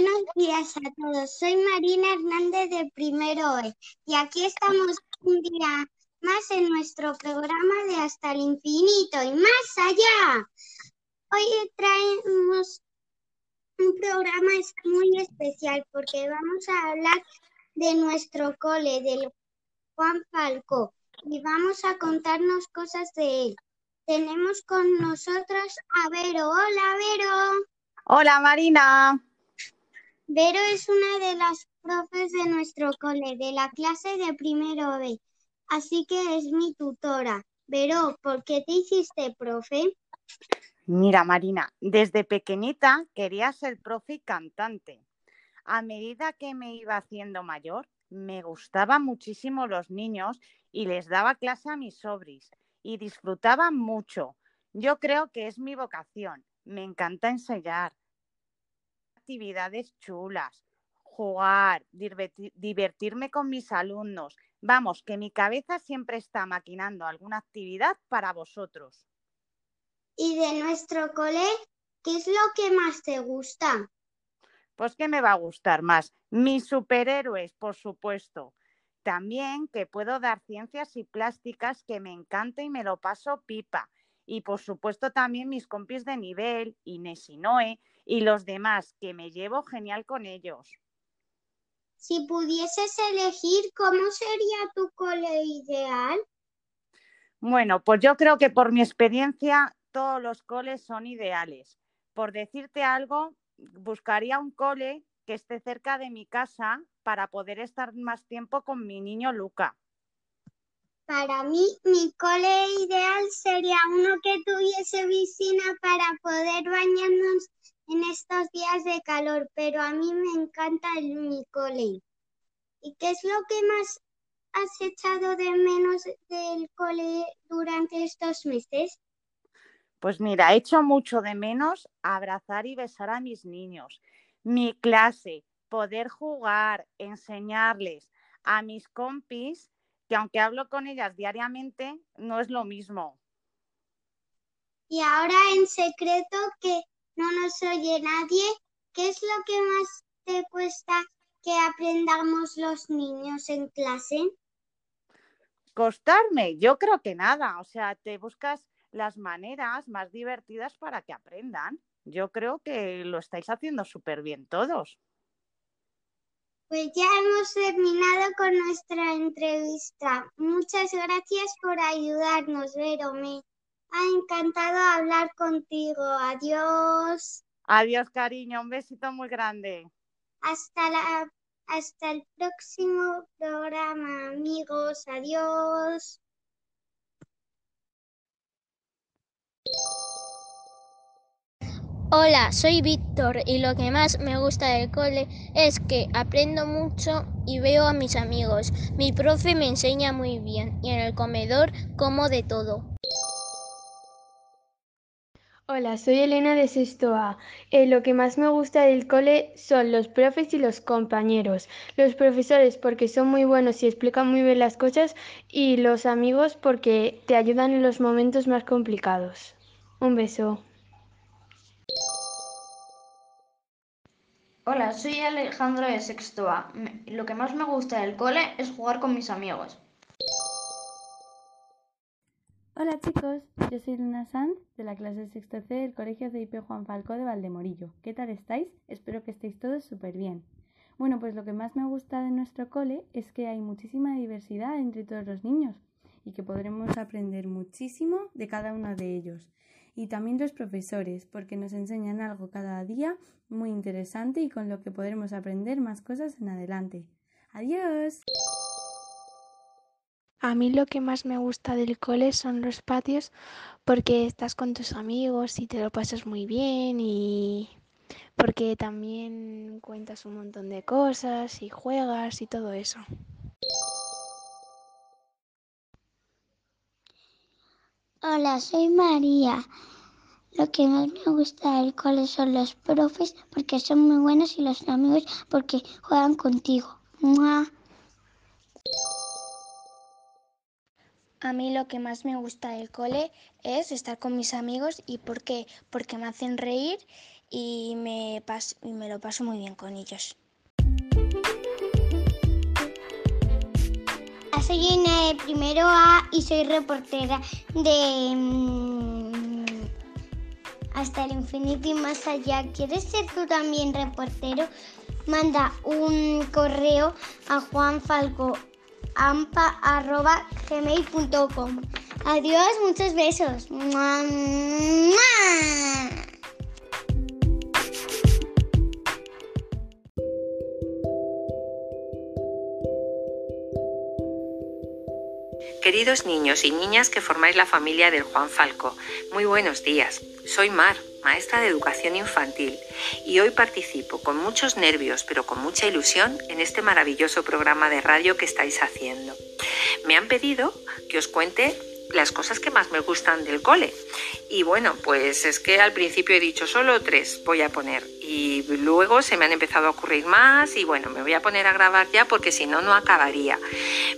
Buenos días a todos. Soy Marina Hernández de Primero E y aquí estamos un día más en nuestro programa de Hasta el Infinito y más allá. Hoy traemos un programa muy especial porque vamos a hablar de nuestro cole, del Juan Falco, y vamos a contarnos cosas de él. Tenemos con nosotros a Vero. Hola, Vero. Hola, Marina. Vero es una de las profes de nuestro cole, de la clase de primero B, así que es mi tutora. Vero, ¿por qué te hiciste profe? Mira, Marina, desde pequeñita quería ser profe y cantante. A medida que me iba haciendo mayor, me gustaban muchísimo los niños y les daba clase a mis sobris y disfrutaba mucho. Yo creo que es mi vocación. Me encanta enseñar actividades chulas, jugar, divertirme con mis alumnos. Vamos, que mi cabeza siempre está maquinando alguna actividad para vosotros. ¿Y de nuestro cole, qué es lo que más te gusta? Pues ¿qué me va a gustar más? Mis superhéroes, por supuesto. También que puedo dar ciencias y plásticas que me encanta y me lo paso pipa. Y por supuesto también mis compis de nivel, Inés y Noé, y los demás, que me llevo genial con ellos. Si pudieses elegir, ¿cómo sería tu cole ideal? Bueno, pues yo creo que por mi experiencia todos los coles son ideales. Por decirte algo, buscaría un cole que esté cerca de mi casa para poder estar más tiempo con mi niño Luca. Para mí, mi cole ideal sería uno que tuviese piscina para poder bañarnos en estos días de calor, pero a mí me encanta el, mi cole. ¿Y qué es lo que más has echado de menos del cole durante estos meses? Pues mira, he hecho mucho de menos abrazar y besar a mis niños, mi clase, poder jugar, enseñarles a mis compis, que aunque hablo con ellas diariamente, no es lo mismo. Y ahora en secreto que no nos oye nadie, ¿qué es lo que más te cuesta que aprendamos los niños en clase? Costarme, yo creo que nada, o sea, te buscas las maneras más divertidas para que aprendan. Yo creo que lo estáis haciendo súper bien todos. Pues ya hemos terminado con nuestra entrevista. Muchas gracias por ayudarnos, Vero. Ha encantado hablar contigo. Adiós. Adiós, cariño. Un besito muy grande. Hasta la hasta el próximo programa, amigos. Adiós. Hola, soy Víctor y lo que más me gusta del cole es que aprendo mucho y veo a mis amigos. Mi profe me enseña muy bien y en el comedor como de todo. Hola, soy Elena de Sexto A. Eh, lo que más me gusta del cole son los profes y los compañeros. Los profesores porque son muy buenos y explican muy bien las cosas y los amigos porque te ayudan en los momentos más complicados. Un beso. Hola, soy Alejandro de Sexto A. Lo que más me gusta del cole es jugar con mis amigos. Hola chicos, yo soy Luna Sanz de la clase de sexto C del Colegio CIP Juan Falcó de Valdemorillo. ¿Qué tal estáis? Espero que estéis todos súper bien. Bueno, pues lo que más me gusta de nuestro cole es que hay muchísima diversidad entre todos los niños y que podremos aprender muchísimo de cada uno de ellos. Y también los profesores, porque nos enseñan algo cada día muy interesante y con lo que podremos aprender más cosas en adelante. Adiós. A mí lo que más me gusta del cole son los patios porque estás con tus amigos y te lo pasas muy bien y porque también cuentas un montón de cosas y juegas y todo eso. Hola, soy María. Lo que más me gusta del cole son los profes porque son muy buenos y los amigos porque juegan contigo. A mí lo que más me gusta del cole es estar con mis amigos y ¿por qué? Porque me hacen reír y me, y me lo paso muy bien con ellos. Soy de primero A y soy reportera de mm, Hasta el infinito y más allá. ¿Quieres ser tú también reportero? Manda un correo a juanfalcoampa.gmail.com Adiós, muchos besos. Queridos niños y niñas que formáis la familia del Juan Falco, muy buenos días. Soy Mar, maestra de educación infantil, y hoy participo con muchos nervios, pero con mucha ilusión, en este maravilloso programa de radio que estáis haciendo. Me han pedido que os cuente las cosas que más me gustan del cole. Y bueno, pues es que al principio he dicho solo tres voy a poner y luego se me han empezado a ocurrir más y bueno, me voy a poner a grabar ya porque si no, no acabaría.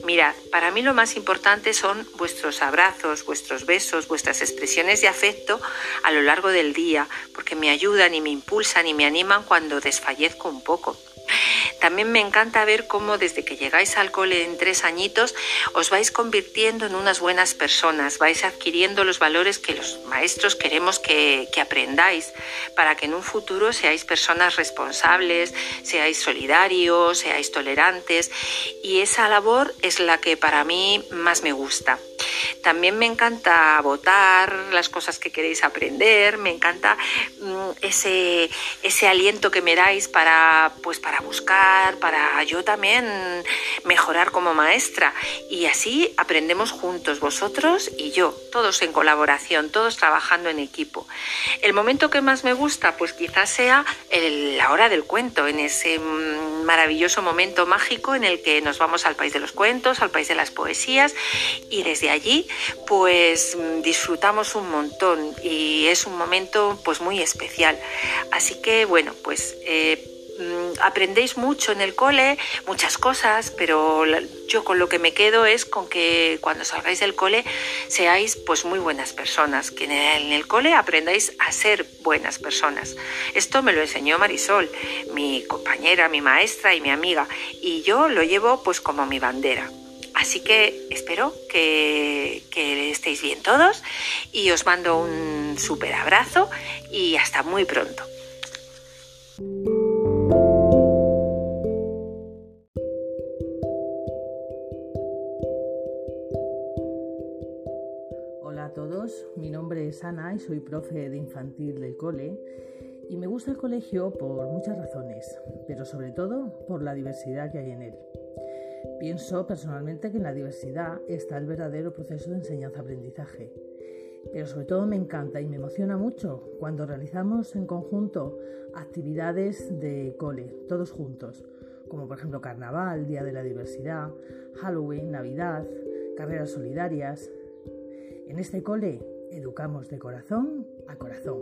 Mirad, para mí lo más importante son vuestros abrazos, vuestros besos, vuestras expresiones de afecto a lo largo del día, porque me ayudan y me impulsan y me animan cuando desfallezco un poco. También me encanta ver cómo desde que llegáis al cole en tres añitos os vais convirtiendo en unas buenas personas, vais adquiriendo los valores que los maestros queremos que, que aprendáis para que en un futuro seáis personas responsables, seáis solidarios, seáis tolerantes y esa labor es la que para mí más me gusta. También me encanta votar las cosas que queréis aprender, me encanta mm, ese, ese aliento que me dais para, pues, para buscar, para yo también mejorar como maestra. Y así aprendemos juntos, vosotros y yo, todos en colaboración, todos trabajando en equipo. El momento que más me gusta, pues quizás sea la hora del cuento, en ese mm, maravilloso momento mágico en el que nos vamos al país de los cuentos, al país de las poesías y desde allí pues mm, disfrutamos un montón y es un momento pues muy especial. Así que bueno, pues eh, mm, aprendéis mucho en el cole, muchas cosas, pero yo con lo que me quedo es con que cuando salgáis del cole seáis pues muy buenas personas, que en el cole aprendáis a ser buenas personas. Esto me lo enseñó Marisol, mi compañera, mi maestra y mi amiga, y yo lo llevo pues como mi bandera. Así que espero que, estéis bien todos y os mando un súper abrazo y hasta muy pronto. Hola a todos, mi nombre es Ana y soy profe de infantil del cole y me gusta el colegio por muchas razones, pero sobre todo por la diversidad que hay en él. Pienso personalmente que en la diversidad está el verdadero proceso de enseñanza-aprendizaje. Pero sobre todo me encanta y me emociona mucho cuando realizamos en conjunto actividades de cole, todos juntos, como por ejemplo Carnaval, Día de la Diversidad, Halloween, Navidad, carreras solidarias. En este cole educamos de corazón a corazón.